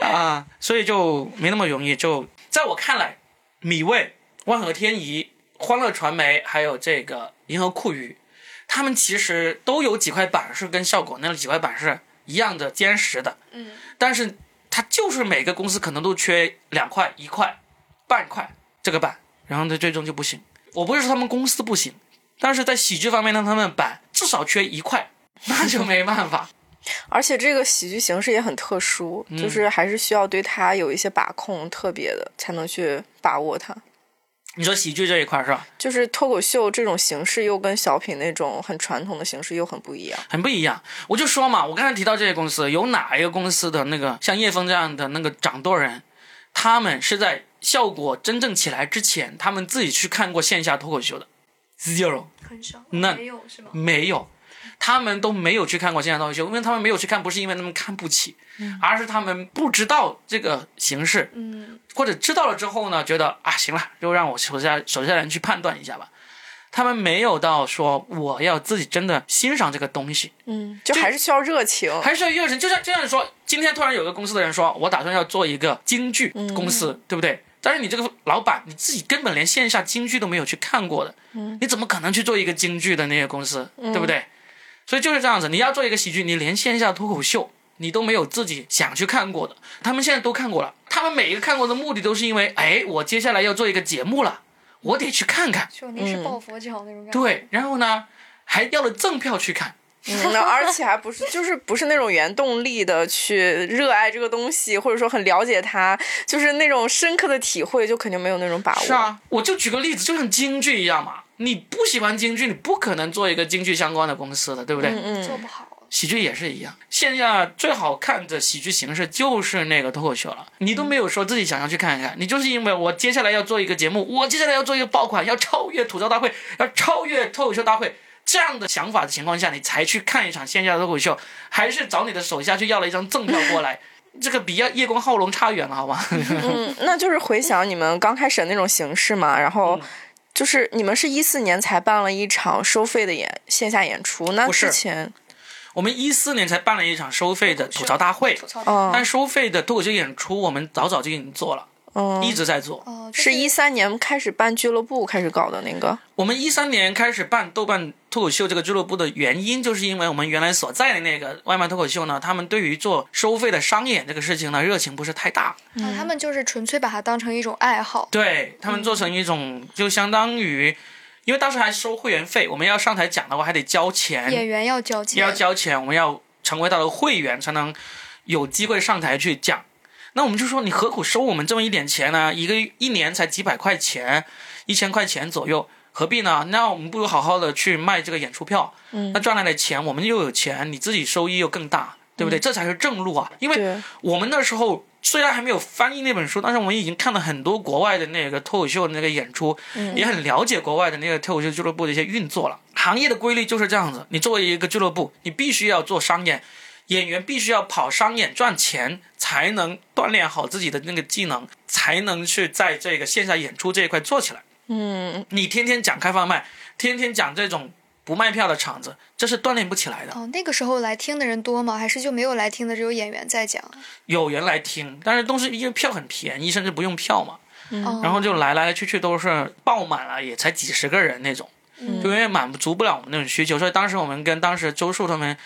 啊，所以就没那么容易。就在我看来，米未、万和天宜、欢乐传媒还有这个银河酷娱，他们其实都有几块板是跟效果那几块板是一样的坚实的，嗯，但是它就是每个公司可能都缺两块、一块、半块这个板，然后它最终就不行。我不是说他们公司不行，但是在喜剧方面呢，他们板至少缺一块，那就没办法。而且这个喜剧形式也很特殊，嗯就是还是需要对它有一些把控，特别的才能去把握它。你说喜剧这一块是吧？就是脱口秀这种形式又跟小品那种很传统的形式又很不一样。很不一样。我就说嘛，我刚才提到这些公司，有哪一个公司的那个像叶枫这样的那个掌舵人，他们是在效果真正起来之前，他们自己去看过线下脱口秀的？Zero，很少，那没有是吗？没有。他们都没有去看过线下脱口秀，因为他们没有去看，不是因为他们看不起，而是他们不知道这个形式，嗯或者知道了之后呢，觉得啊，行了，就让我手下手下人去判断一下吧。他们没有到说我要自己真的欣赏这个东西，嗯，就还是需要热情。还是需要热情。就像就像你说，今天突然有个公司的人说，我打算要做一个京剧公司，对不对？但是你这个老板你自己根本连线下京剧都没有去看过的，你怎么可能去做一个京剧的那些公司，对不对？所以就是这样子，你要做一个喜剧，你连线下脱口秀你都没有自己想去看过的，他们现在都看过了。他们每一个看过的目的都是因为，哎，我接下来要做一个节目了，我得去看看。就临时抱佛脚那种感觉。对，然后呢，还要了赠票去看。嗯，那而且还不是，就是不是那种原动力的去热爱这个东西，或者说很了解它，就是那种深刻的体会，就肯定没有那种把握。是啊，我就举个例子，就像京剧一样嘛，你不喜欢京剧，你不可能做一个京剧相关的公司的，对不对？嗯嗯，做不好。喜剧也是一样，线下最好看的喜剧形式就是那个脱口秀了。你都没有说自己想要去看一看，你就是因为我接下来要做一个节目，我接下来要做一个爆款，要超越吐槽大会，要超越脱口秀大会这样的想法的情况下，你才去看一场线下的脱口秀，还是找你的手下去要了一张赠票过来，这个比要叶公好龙差远了，好吗？嗯，那就是回想你们刚开始的那种形式嘛，然嗯。后就是你们是一四年才办了一场收费的演线下演出，那不是。之前我们一四年才办了一场收费的吐槽大会，吐槽哦。但收费的脱口秀演出我们早早就已经做了，嗯一直在做。哦，就是一三年开始办俱乐部开始搞的那个，我们一三年开始办豆瓣脱口秀这个俱乐部的原因，就是因为我们原来所在的那个外卖脱口秀呢，他们对于做收费的商演这个事情呢，热情不是太大。那，他们就是纯粹把它当成一种爱好。对他们做成一种，就相当于，因为当时还收会员费，我们要上台讲的话还得交钱，演员要交钱，要交钱，我们要成为他的会员才能有机会上台去讲。那我们就说，你何苦收我们这么一点钱呢？一个一年才几百块钱，一千块钱左右，何必呢？那我们不如好好的去卖这个演出票，嗯那赚来的钱我们又有钱，你自己收益又更大，对不对？这才是正路啊！因为，我们那时候虽然还没有翻译那本书，但是我们已经看了很多国外的那个脱口秀的那个演出，也很了解国外的那个脱口秀俱乐部的一些运作了。行业的规律就是这样子，你作为一个俱乐部，你必须要做商演，演员必须要跑商演赚钱，才能锻炼好自己的那个技能，才能去在这个线下演出这一块做起来。嗯，你天天讲开放麦，天天讲这种不卖票的场子，这是锻炼不起来的。哦，那个时候来听的人多吗？还是就没有来听的，只有演员在讲？有人来听，但是都是因为票很便宜，甚至不用票嘛。嗯然后就来来去去都是爆满了，也才几十个人那种，嗯就因为满足不了我们那种需求，所以当时我们跟当时周树他们。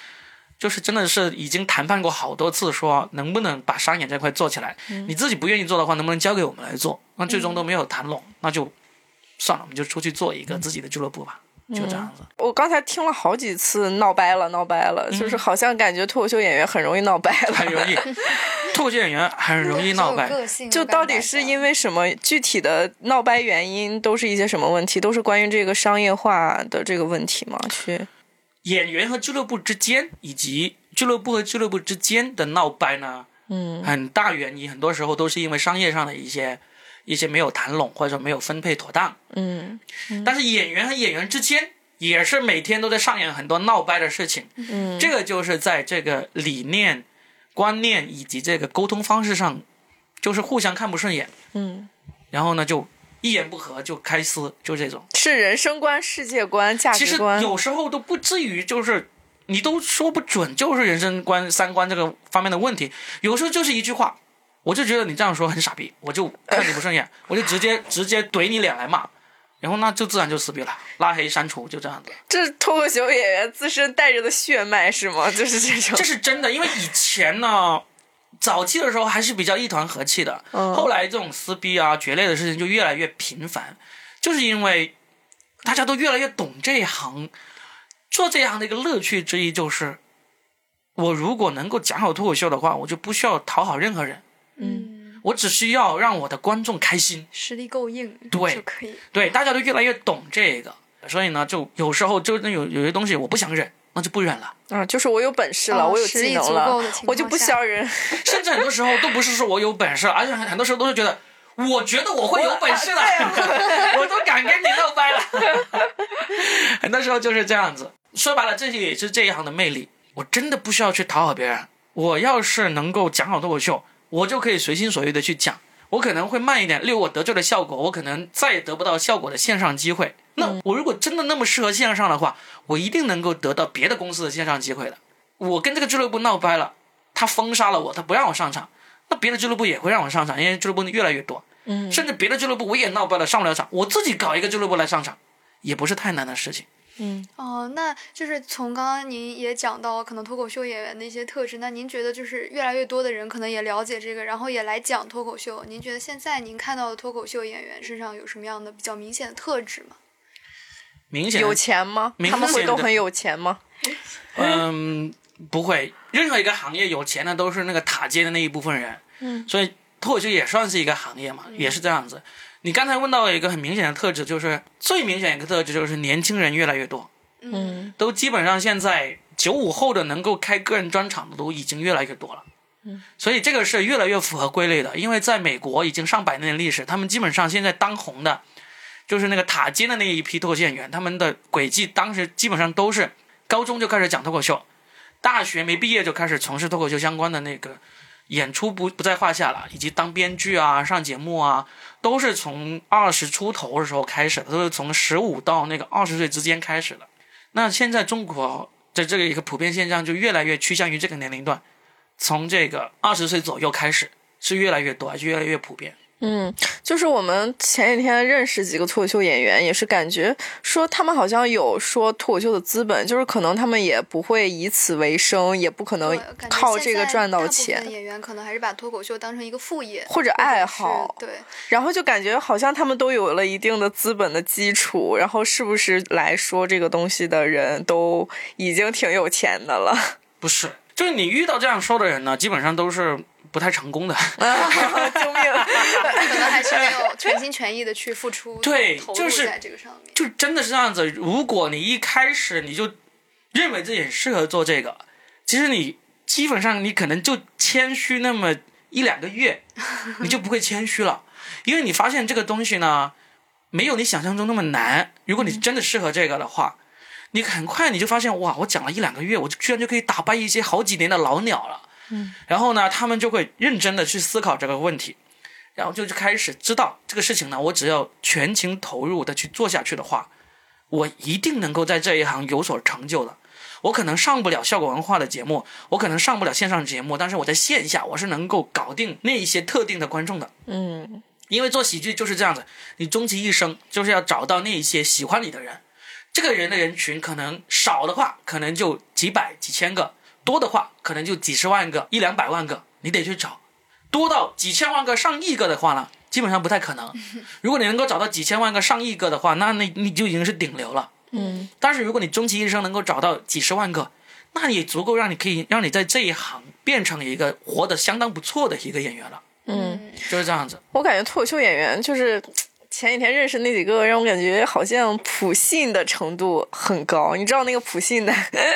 就是真的是已经谈判过好多次，说能不能把商演这块做起来。你自己不愿意做的话，能不能交给我们来做？那最终都没有谈拢，那就算了，我们就出去做一个自己的俱乐部吧，就这样子。我刚才听了好几次闹掰了，闹掰了，就是好像感觉脱口秀演员很容易闹掰了。很容易，脱口秀演员很容易闹掰。就到底是因为什么具体的闹掰原因，都是一些什么问题？都是关于这个商业化的这个问题吗？去演员和俱乐部之间，以及俱乐部和俱乐部之间的闹掰呢，嗯很大原因很多时候都是因为商业上的一些一些没有谈拢，或者说没有分配妥当。嗯但是演员和演员之间也是每天都在上演很多闹掰的事情。嗯这个就是在这个理念、观念以及这个沟通方式上，就是互相看不顺眼，嗯，然后呢就一言不合就开撕，就这种。是人生观、世界观、价其实值观。有时候都不至于，就是你都说不准，就是人生观、三观这个方面的问题。有时候就是一句话，我就觉得你这样说很傻逼，我就看你不顺眼，我就直接直接怼你脸来骂，然后那就自然就撕逼了，拉黑删除，就这样子。这是脱口秀演员自身带着的血脉是吗？就是这种这。是真的，因为以前呢。早期的时候还是比较一团和气的，嗯后来这种撕逼啊、决裂的事情就越来越频繁，就是因为大家都越来越懂这一行，做这一行的一个乐趣之一就是，我如果能够讲好脱口秀的话，我就不需要讨好任何人，嗯，我只需要让我的观众开心。实力够硬对就可以。对，大家都越来越懂这个，所以呢，就有时候就那有有些东西我不想忍，那就不忍了。嗯，就是我有本事了，哦我有技能了我就不需要人。甚至很多时候都不是说我有本事，而且很很多时候都是觉得，我觉得我会有本事了，我都敢跟你闹掰了。很多时候就是这样子。说白了，这也是这一行的魅力。我真的不需要去讨好别人。我要是能够讲好脱口秀，我就可以随心所欲的去讲。我可能会慢一点，例如我得罪了效果，我可能再也得不到效果的线上机会。那我如果真的那么适合线上的话，我一定能够得到别的公司的线上机会的。我跟这个俱乐部闹掰了，他封杀了我，他不让我上场，那别的俱乐部也会让我上场，因为俱乐部越来越多，嗯甚至别的俱乐部我也闹掰了，上不了场，我自己搞一个俱乐部来上场，也不是太难的事情。嗯哦，那就是从刚刚您也讲到可能脱口秀演员的一些特质，那您觉得就是越来越多的人可能也了解这个，然后也来讲脱口秀。您觉得现在您看到的脱口秀演员身上有什么样的比较明显的特质吗？明显有钱吗？他们会都很有钱吗？嗯，不会，任何一个行业有钱的都是那个塔尖的那一部分人，嗯，所以脱口秀也算是一个行业嘛，也是这样子。你刚才问到一个很明显的特质，就是最明显一个特质就是年轻人越来越多，嗯都基本上现在九五后的能够开个人专场的都已经越来越多了。嗯，所以这个是越来越符合归类的，因为在美国已经上百年的历史，他们基本上现在当红的，就是那个塔尖的那一批脱口秀演员，他们的轨迹当时基本上都是高中就开始讲脱口秀，大学没毕业就开始从事脱口秀相关的那个演出不不在话下了，以及当编剧啊、上节目啊，都是从二十出头的时候开始的，都是从十五到那个二十岁之间开始的。那现在中国在这个一个普遍现象就越来越趋向于这个年龄段，从这个二十岁左右开始是越来越多，而且越来越普遍。嗯，就是我们前几天认识几个脱口秀演员，也是感觉说他们好像有说脱口秀的资本，就是可能他们也不会以此为生，也不可能靠这个赚到钱。演员可能还是把脱口秀当成一个副业或者爱好对，然后就感觉好像他们都有了一定的资本的基础，然后是不是来说这个东西的人都已经挺有钱的了？不是，就是你遇到这样说的人呢，基本上都是不太成功的。救命！可能还是没有全心全意的去付出，对投入就是在这个上面。就真的是这样子。如果你一开始你就认为自己很适合做这个，其实你基本上你可能就谦虚那么一两个月，你就不会谦虚了，因为你发现这个东西呢，没有你想象中那么难。如果你真的适合这个的话，你很快你就发现哇，我讲了一两个月，我居然就可以打败一些好几年的老鸟了。嗯，然后呢，他们就会认真的去思考这个问题。然后就就开始知道这个事情呢，我只要全情投入的去做下去的话，我一定能够在这一行有所成就的。我可能上不了效果文化的节目，我可能上不了线上节目，但是我在线下我是能够搞定那一些特定的观众的。嗯因为做喜剧就是这样子，你终其一生就是要找到那一些喜欢你的人。这个人的人群可能少的话，可能就几百几千个；多的话，可能就几十万个、一两百万个，你得去找。多到几千万个、上亿个的话呢，基本上不太可能。如果你能够找到几千万个、上亿个的话，那那你就已经是顶流了。嗯，但是如果你终其一生能够找到几十万个，那也足够让你可以让你在这一行变成一个活得相当不错的一个演员了。嗯，就是这样子。我感觉脱口秀演员就是前几天认识那几个，让我感觉好像普信的程度很高。你知道那个普信的，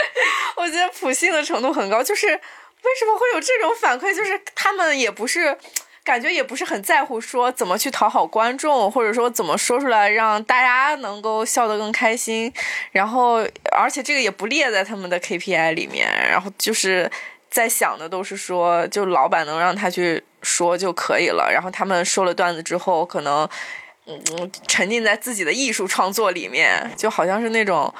我觉得普信的程度很高，就是为什么会有这种反馈？就是他们也不是。感觉也不是很在乎说怎么去讨好观众，或者说怎么说出来让大家能够笑得更开心，然后而且这个也不列在他们的 KPI 里面，然后就是在想的都是说，就老板能让他去说就可以了，然后他们说了段子之后，可能嗯沉浸在自己的艺术创作里面，就好像是那种。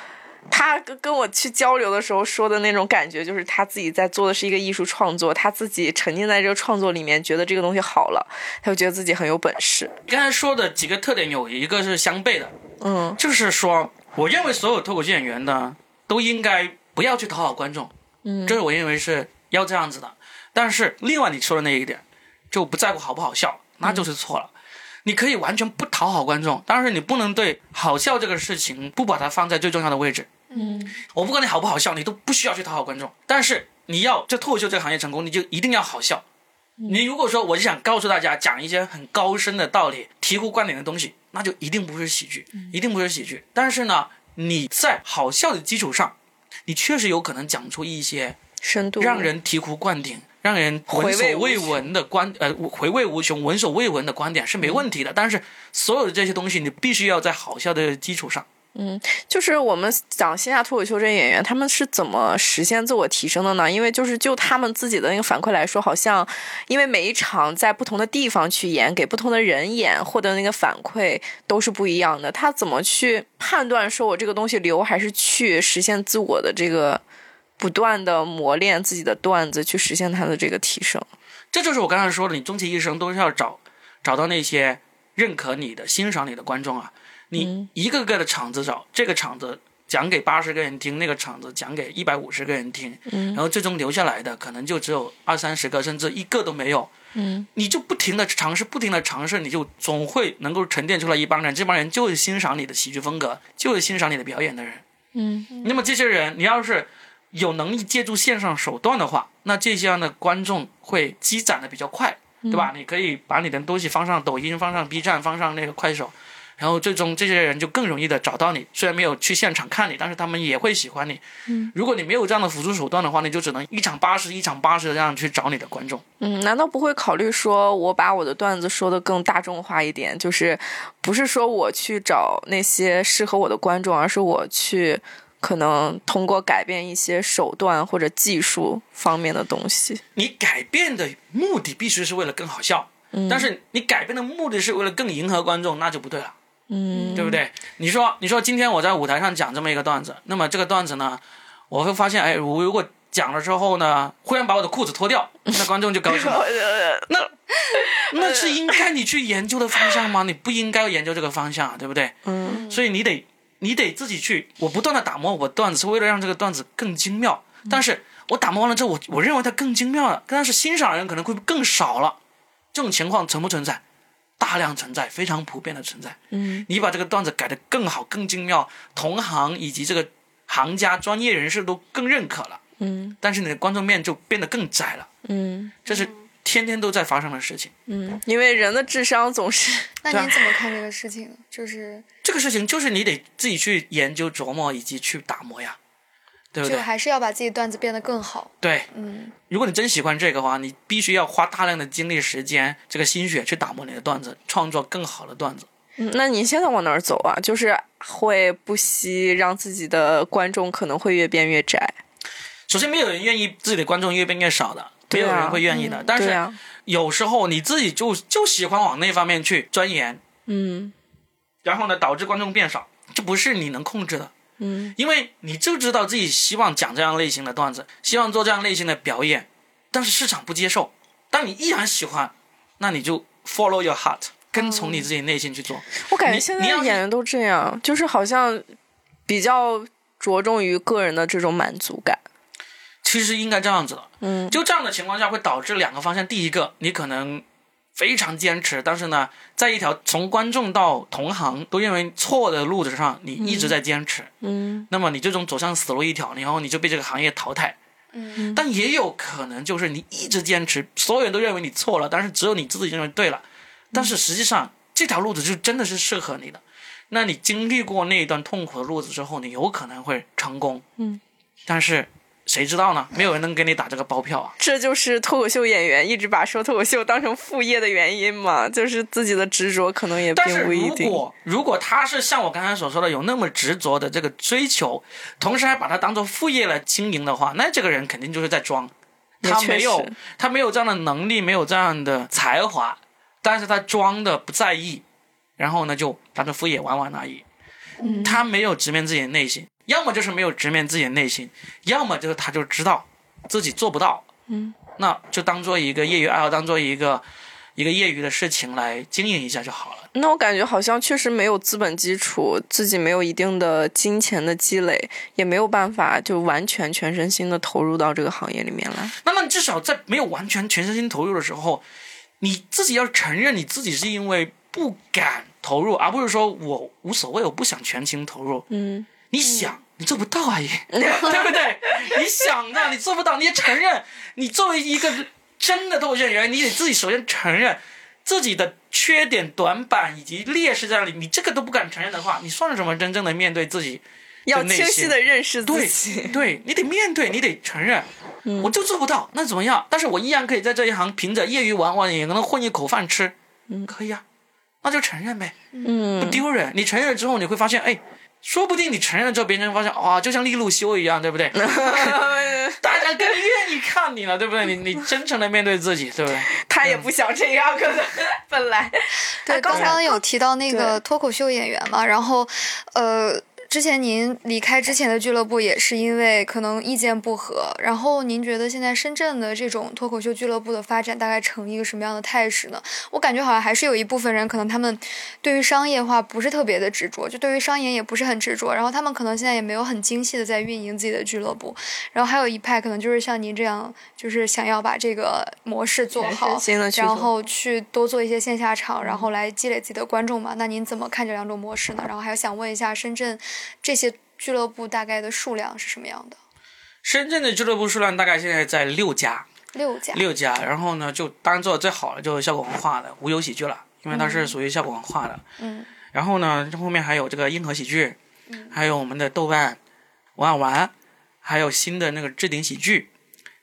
他跟跟我去交流的时候说的那种感觉，就是他自己在做的是一个艺术创作，他自己沉浸在这个创作里面，觉得这个东西好了，他就觉得自己很有本事。刚才说的几个特点有一个是相悖的，嗯，就是说，我认为所有脱口秀演员呢都应该不要去讨好观众，嗯，这是我认为是要这样子的。但是另外你说的那一点，就不在乎好不好笑，那就是错了。你可以完全不讨好观众，但是你不能对好笑这个事情不把它放在最重要的位置。嗯，我不管你好不好笑，你都不需要去讨好观众。但是你要在脱口秀这个行业成功，你就一定要好笑。你如果说我就想告诉大家讲一些很高深的道理、醍醐灌顶的东西，那就一定不是喜剧，一定不是喜剧。但是呢，你在好笑的基础上，你确实有可能讲出一些深度让人醍醐灌顶、让人闻所未闻的观呃回味无穷、闻所未闻的观点是没问题的。但是所有的这些东西，你必须要在好笑的基础上。嗯，就是我们讲线下脱口秀这些演员，他们是怎么实现自我提升的呢？因为就是就他们自己的那个反馈来说，好像因为每一场在不同的地方去演，给不同的人演，获得那个反馈都是不一样的。他怎么去判断说我这个东西留还是去实现自我的这个不断的磨练自己的段子，去实现他的这个提升？这就是我刚才说的，你终其一生都是要找找到那些认可你的、欣赏你的观众啊。你一个个的场子找，这个场子讲给八十个人听，那个场子讲给一百五十个人听，然后最终留下来的可能就只有二三十个，甚至一个都没有。嗯，你就不停的尝试，不停的尝试，你就总会能够沉淀出来一帮人，这帮人就是欣赏你的喜剧风格，就是欣赏你的表演的人。嗯，那么这些人，你要是有能力借助线上手段的话，那这些样的观众会积攒的比较快，对吧？你可以把你的东西放上抖音，放上 B 站，放上那个快手。然后最终这些人就更容易的找到你，虽然没有去现场看你，但是他们也会喜欢你。嗯，如果你没有这样的辅助手段的话，你就只能一场八十，一场八十的这样去找你的观众。嗯，难道不会考虑说我把我的段子说的更大众化一点？就是不是说我去找那些适合我的观众，而是我去可能通过改变一些手段或者技术方面的东西。你改变的目的必须是为了更好笑，嗯但是你改变的目的是为了更迎合观众，那就不对了。嗯，对不对？你说，你说今天我在舞台上讲这么一个段子，那么这个段子呢，我会发现，哎，我如果讲了之后呢，忽然把我的裤子脱掉，那观众就高兴了。那那是应该你去研究的方向吗？你不应该研究这个方向，对不对？嗯所以你得你得自己去，我不断的打磨我段子，是为了让这个段子更精妙。但是我打磨完了之后，我我认为它更精妙了，但是欣赏的人可能会更少了。这种情况存不存在？大量存在，非常普遍的存在。嗯你把这个段子改得更好、更精妙，同行以及这个行家、专业人士都更认可了，嗯但是你的观众面就变得更窄了。嗯这是天天都在发生的事情。嗯，因为人的智商总是 那对啊您怎么看这个事情？就是这个事情就是你得自己去研究、琢磨以及去打磨呀，对不就？还是要把自己段子变得更好。对，嗯，如果你真喜欢这个话，你必须要花大量的精力、时间、这个心血去打磨你的段子，创作更好的段子。嗯，那你现在往哪儿走啊？就是会不惜让自己的观众可能会越变越窄。首先，没有人愿意自己的观众越变越少的，没有人会愿意的。但是有时候你自己就就喜欢往那方面去钻研，嗯然后呢，导致观众变少，这不是你能控制的。嗯因为你就知道自己希望讲这样类型的段子，希望做这样类型的表演，但是市场不接受。但你依然喜欢，那你就 follow your heart，跟从你自己内心去做。我感觉现在演员都这样，就是好像比较着重于个人的这种满足感。其实应该这样子的，嗯，就这样的情况下会导致两个方向。第一个，你可能非常坚持，但是呢，在一条从观众到同行都认为错的路子上，你一直在坚持，嗯那么你最终走向死路一条，然后你就被这个行业淘汰。嗯但也有可能就是你一直坚持，所有人都认为你错了，但是只有你自己认为对了。但是实际上这条路子就真的是适合你的。那你经历过那一段痛苦的路子之后，你有可能会成功。嗯，但是谁知道呢？没有人能给你打这个包票啊。这就是脱口秀演员一直把说脱口秀当成副业的原因嘛，就是自己的执着可能也但是并不一定。如果如果他是像我刚才所说的有那么执着的这个追求，同时还把它当做副业来经营的话，那这个人肯定就是在装。他没有他没有这样的能力，没有这样的才华，但是他装的不在意，然后呢就当成副业玩玩而已。嗯他没有直面自己的内心，要么就是没有直面自己的内心，要么就是他就知道自己做不到，嗯，那就当做一个业余爱好，当做一个一个业余的事情来经营一下就好了。那我感觉好像确实没有资本基础，自己没有一定的金钱的积累，也没有办法就完全全身心的投入到这个行业里面来。那么至少在没有完全全身心投入的时候，你自己要承认你自己是因为不敢投入，而不是说我无所谓，我不想全情投入。嗯，你想，你做不到而已，对不对？你想的，你做不到，你也承认。你作为一个真的脱口秀演员，你得自己首先承认自己的缺点、短板以及劣势在哪里。你这个都不敢承认的话，你算什么真正的面对自己？要清晰的认识自己。对，你得面对，你得承认，我就做不到，那怎么样？但是我依然可以在这一行凭着业余玩玩，也能混一口饭吃，嗯，可以啊，那就承认呗，不嗯，丢人。你承认了之后，你会发现，哎，说不定你承认了之后，别人发现，哇，就像利路修一样，对不对？大家更愿意看你了，对不对？你你真诚的面对自己，对不对？他也不想这样，可能 本来对，刚刚有提到那个脱口秀演员嘛，然后，呃，之前您离开之前的俱乐部也是因为可能意见不合，然后您觉得现在深圳的这种脱口秀俱乐部的发展大概呈一个什么样的态势呢？我感觉好像还是有一部分人可能他们对于商业化不是特别的执着，就对于商演也不是很执着，然后他们可能现在也没有很精细的在运营自己的俱乐部，然后还有一派可能就是像您这样，就是想要把这个模式做好然后去多做一些线下场，然后来积累自己的观众嘛。那您怎么看这两种模式呢？然后还有想问一下，深圳这些俱乐部大概的数量是什么样的？深圳的俱乐部数量大概现在在六家，六家。六家，然后呢，就当然做的最好的就是效果文化的无忧喜剧了，因为它是属于效果文化的。嗯然后呢，这后面还有这个硬核喜剧，还有我们的豆瓣玩玩玩，还有新的那个置顶喜剧，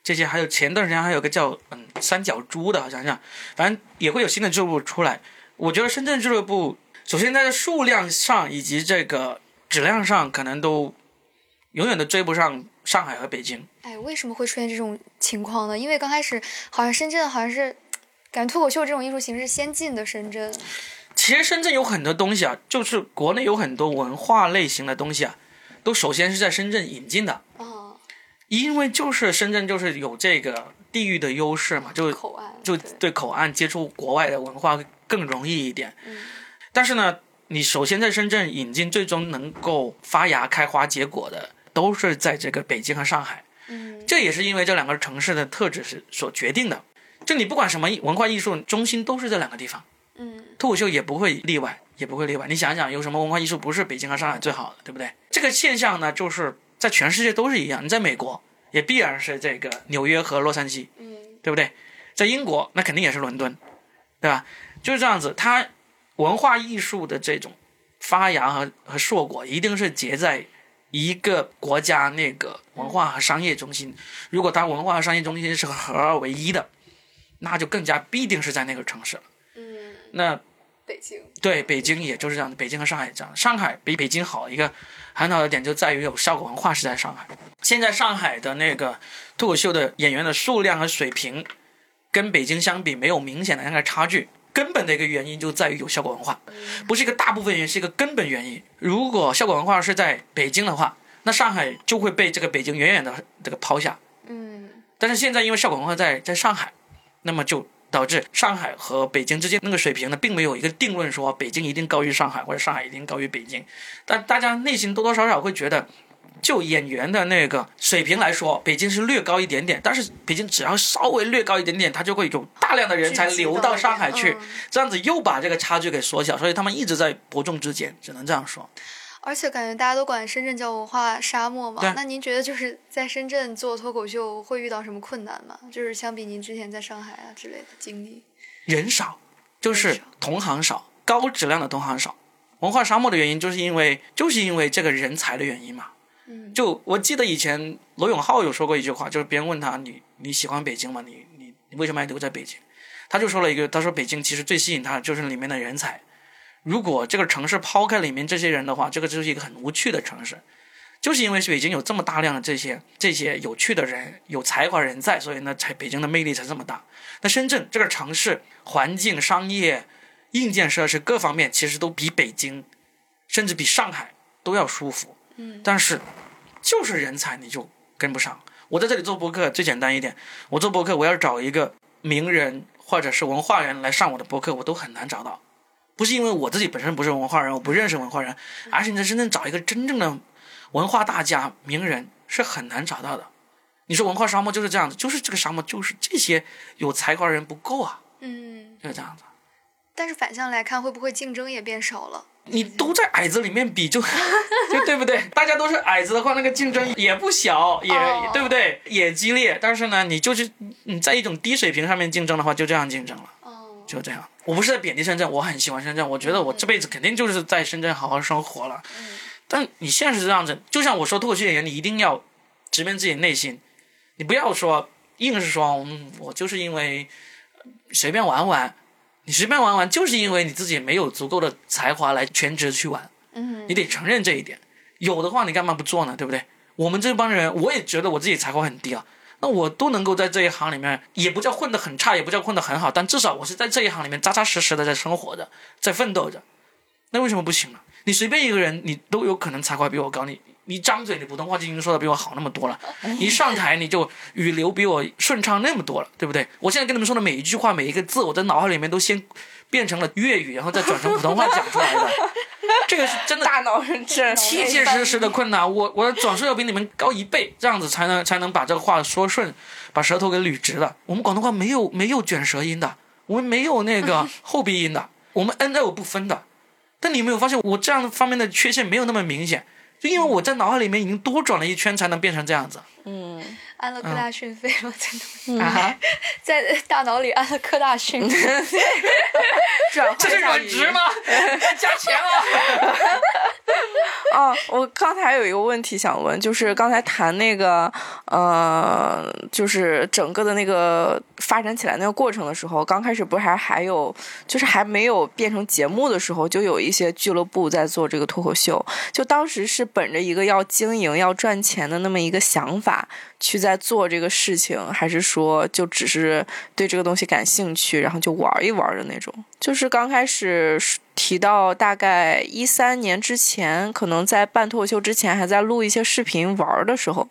这些还有前段时间还有个叫嗯三角猪的，好像像，反正也会有新的俱乐部出来。我觉得深圳俱乐部首先它的数量上以及这个质量上，可能都永远都追不上上海和北京。哎，为什么会出现这种情况呢？因为刚开始好像深圳好像是感觉脱口秀这种艺术形式先进的深圳。其实深圳有很多东西啊，就是国内有很多文化类型的东西啊，都首先是在深圳引进的，啊，因为就是深圳就是有这个地域的优势嘛，就口岸就对对口岸接触国外的文化更容易一点。嗯但是呢，你首先在深圳引进，最终能够发芽开花结果的，都是在这个北京和上海。嗯这也是因为这两个城市的特质是所决定的。就你不管什么文化艺术中心，都是这两个地方。嗯脱口秀也不会例外，也不会例外。你想想，有什么文化艺术不是北京和上海最好的，对不对？这个现象呢，就是在全世界都是一样。你在美国也必然是这个纽约和洛杉矶，嗯对不对？在英国那肯定也是伦敦，对吧？就是这样子，它文化艺术的这种发扬和和硕果，一定是结在一个国家那个文化和商业中心。如果它文化和商业中心是合二为一的，那就更加必定是在那个城市了。嗯，那北京。对，北京也就是这样的，北京和上海也这样。上海比北京好一个很好的点就在于有效果文化是在上海。现在上海的那个脱口秀的演员的数量和水平，跟北京相比没有明显的那个差距。根本的一个原因就在于有效果文化，不是一个大部分原因，是一个根本原因。如果效果文化是在北京的话，那上海就会被这个北京远远的这个抛下。嗯但是现在因为效果文化在在上海，那么就导致上海和北京之间那个水平呢，并没有一个定论说北京一定高于上海，或者上海一定高于北京。但大家内心多多少少会觉得，就演员的那个水平来说，北京是略高一点点。但是北京只要稍微略高一点点，它就会有大量的人才流到上海去，这样子又把这个差距给缩小。所以他们一直在伯仲之间，只能这样说。而且感觉大家都管深圳叫文化沙漠嘛，那您觉得就是在深圳做脱口秀会遇到什么困难吗？就是相比您之前在上海啊之类的经历，人少，就是同行少，高质量的同行少。文化沙漠的原因就是因为就是因为这个人才的原因嘛。就我记得以前罗永浩有说过一句话，就是别人问他你你喜欢北京吗？你你你为什么要留在北京？他就说了一个，他说北京其实最吸引他的就是里面的人才。如果这个城市抛开里面这些人的话，这个就是一个很无趣的城市。就是因为北京有这么大量的这些这些有趣的人、有才华人在，所以呢，才北京的魅力才这么大。那深圳这个城市环境、商业、硬件设施各方面，其实都比北京，甚至比上海都要舒服。嗯，但是就是人才你就跟不上。我在这里做博客最简单一点，我做博客我要找一个名人或者是文化人来上我的博客，我都很难找到。不是因为我自己本身不是文化人，我不认识文化人，而是你在深圳找一个真正的文化大家、名人是很难找到的。你说文化沙漠就是这样子，就是这个沙漠就是这些有才华的人不够啊，嗯，就是这样子。但是反向来看，会不会竞争也变少了？你都在矮子里面比，就 就对不对？大家都是矮子的话，那个竞争也不小，也、哦对不对？也激烈。但是呢，你就是你在一种低水平上面竞争的话，就这样竞争了。哦，就这样，我不是在贬低深圳，我很喜欢深圳，我觉得我这辈子肯定就是在深圳好好生活了。但你现实是这样子，就像我说脱口秀演员，你一定要直面自己内心，你不要说硬是说，嗯，我就是因为随便玩玩，你随便玩玩，就是因为你自己没有足够的才华来全职去玩，嗯，你得承认这一点。有的话，你干嘛不做呢？对不对？我们这帮人，我也觉得我自己才华很低啊。那我都能够在这一行里面，也不叫混得很差，也不叫混得很好，但至少我是在这一行里面扎扎实实的在生活着，在奋斗着。那为什么不行呢？你随便一个人，你都有可能才华比我高，你你张嘴，你普通话就已经说的比我好那么多了，一上台你就语流比我顺畅那么多了，对不对？我现在跟你们说的每一句话，每一个字，我在脑海里面都先变成了粤语，然后再转成普通话讲出来的，这个是真的大脑是真切切实实的困难，我我的转速要比你们高一倍，这样子才能才能把这个话说顺，把舌头给捋直了。我们广东话没有没有卷舌音的，我们没有那个 后鼻音的，我们 N L 不分的。但你有没有发现，我这样方面的缺陷没有那么明显，就因为我在脑海里面已经多转了一圈，才能变成这样子。嗯，安了科大讯飞了，在在大脑里安了科大讯，转换这是一下语音软直吗？加钱了。哦，我刚才有一个问题想问，就是刚才谈那个呃，就是整个的那个发展起来那个过程的时候，刚开始不是还还有，就是还没有变成节目的时候，就有一些俱乐部在做这个脱口秀，就当时是本着一个要经营、要赚钱的那么一个想法去在做这个事情，还是说就只是对这个东西感兴趣，然后就玩一玩的那种？就是刚开始提到大概一三年之前，可能在办脱口秀之前，还在录一些视频玩的时候，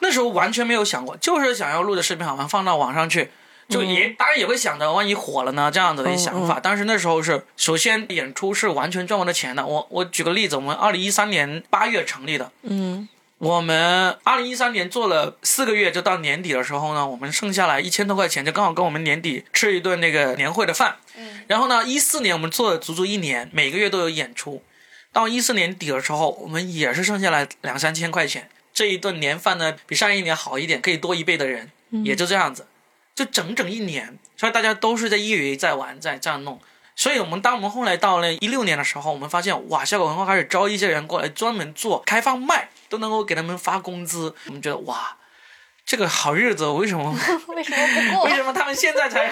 那时候完全没有想过，就是想要录的视频好玩放到网上去，就也、当然也会想着万一火了呢这样子的想法。但是那时候是首先演出是完全赚不到钱的。我我举个例子，我们二零一三年八月成立的，嗯我们二零一三年做了四个月，就到年底的时候呢，我们剩下来一千多块钱，就刚好跟我们年底吃一顿那个年会的饭。嗯，然后呢，一四年我们做了足足一年，每个月都有演出。到一四年底的时候，我们也是剩下来两三千块钱。这一顿年饭呢，比上一年好一点，可以多一倍的人，也就这样子，就整整一年。所以大家都是在业余在玩，在这样弄。所以我们当我们后来到了一六年的时候，我们发现哇，效果文化开始招一些人过来专门做开放麦，都能够给他们发工资。我们觉得哇，这个好日子为什么？为什么不过为？什么他们现在才？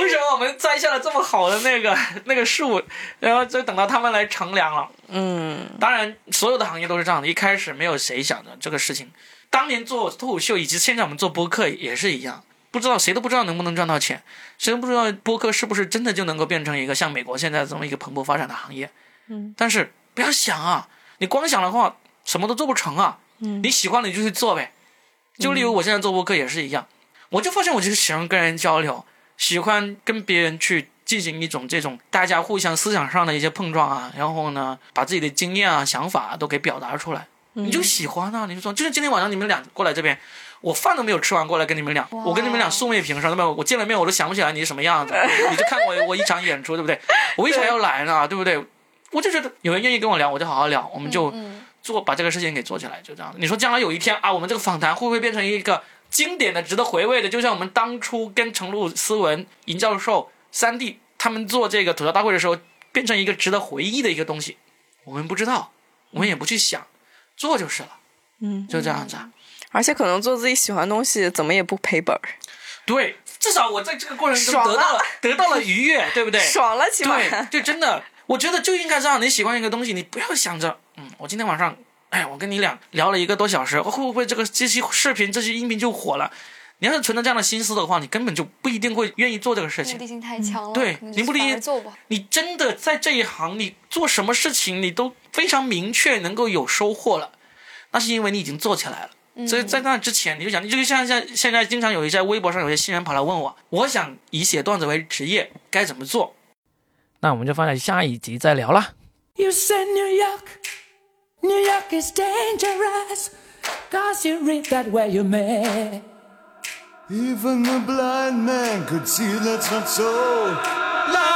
为什么我们栽下了这么好的那个那个树，然后就等到他们来乘凉了？嗯当然，所有的行业都是这样的，一开始没有谁想着这个事情。当年做脱口秀，以及现在我们做播客也是一样，不知道谁都不知道能不能赚到钱，谁都不知道播客是不是真的就能够变成一个像美国现在这么一个蓬勃发展的行业。嗯，但是不要想啊，你光想的话，什么都做不成啊。嗯你喜欢你就去做呗。就例如我现在做播客也是一样，我就发现我就是喜欢跟人交流，喜欢跟别人去进行一种这种大家互相思想上的一些碰撞啊，然后呢，把自己的经验啊、想法啊都给表达出来，你就喜欢啊，你就说，就像今天晚上你们俩过来这边。我饭都没有吃完，过来跟你们俩，我跟你们俩素昧平生，对吧？我见了面我都想不起来你是什么样子，你就看我我一场演出，对不对？我为啥要来呢？对不对？我就觉得有人愿意跟我聊，我就好好聊，我们就做把这个事情给做起来，就这样。你说将来有一天啊，我们这个访谈会不会变成一个经典的、值得回味的？就像我们当初跟程璐、思文、尹教授、三弟他们做这个吐槽大会的时候，变成一个值得回忆的一个东西，我们不知道，我们也不去想，做就是了。嗯，就这样子。而且可能做自己喜欢的东西，怎么也不赔本儿。对，至少我在这个过程中得到了 得到了愉悦，对不对？爽了，起码。对，就真的，我觉得就应该这样。你喜欢一个东西，你不要想着，嗯，我今天晚上，哎，我跟你俩聊了一个多小时，会不会这个这期视频、这期音频就火了？你要是存着这样的心思的话，你根本就不一定会愿意做这个事情。目的性太强了。对，你不理做吧。你真的在这一行，你做什么事情，你都非常明确，能够有收获了，那是因为你已经做起来了。所以在那之前，你就想，你就像像现在经常有一些微博上有些新人跑来问我，我想以写段子为职业，该怎么做？那我们就放在下一集再聊了。You said New York, is dangerous, cause you read that where you may. Even the blind man could see that's not so.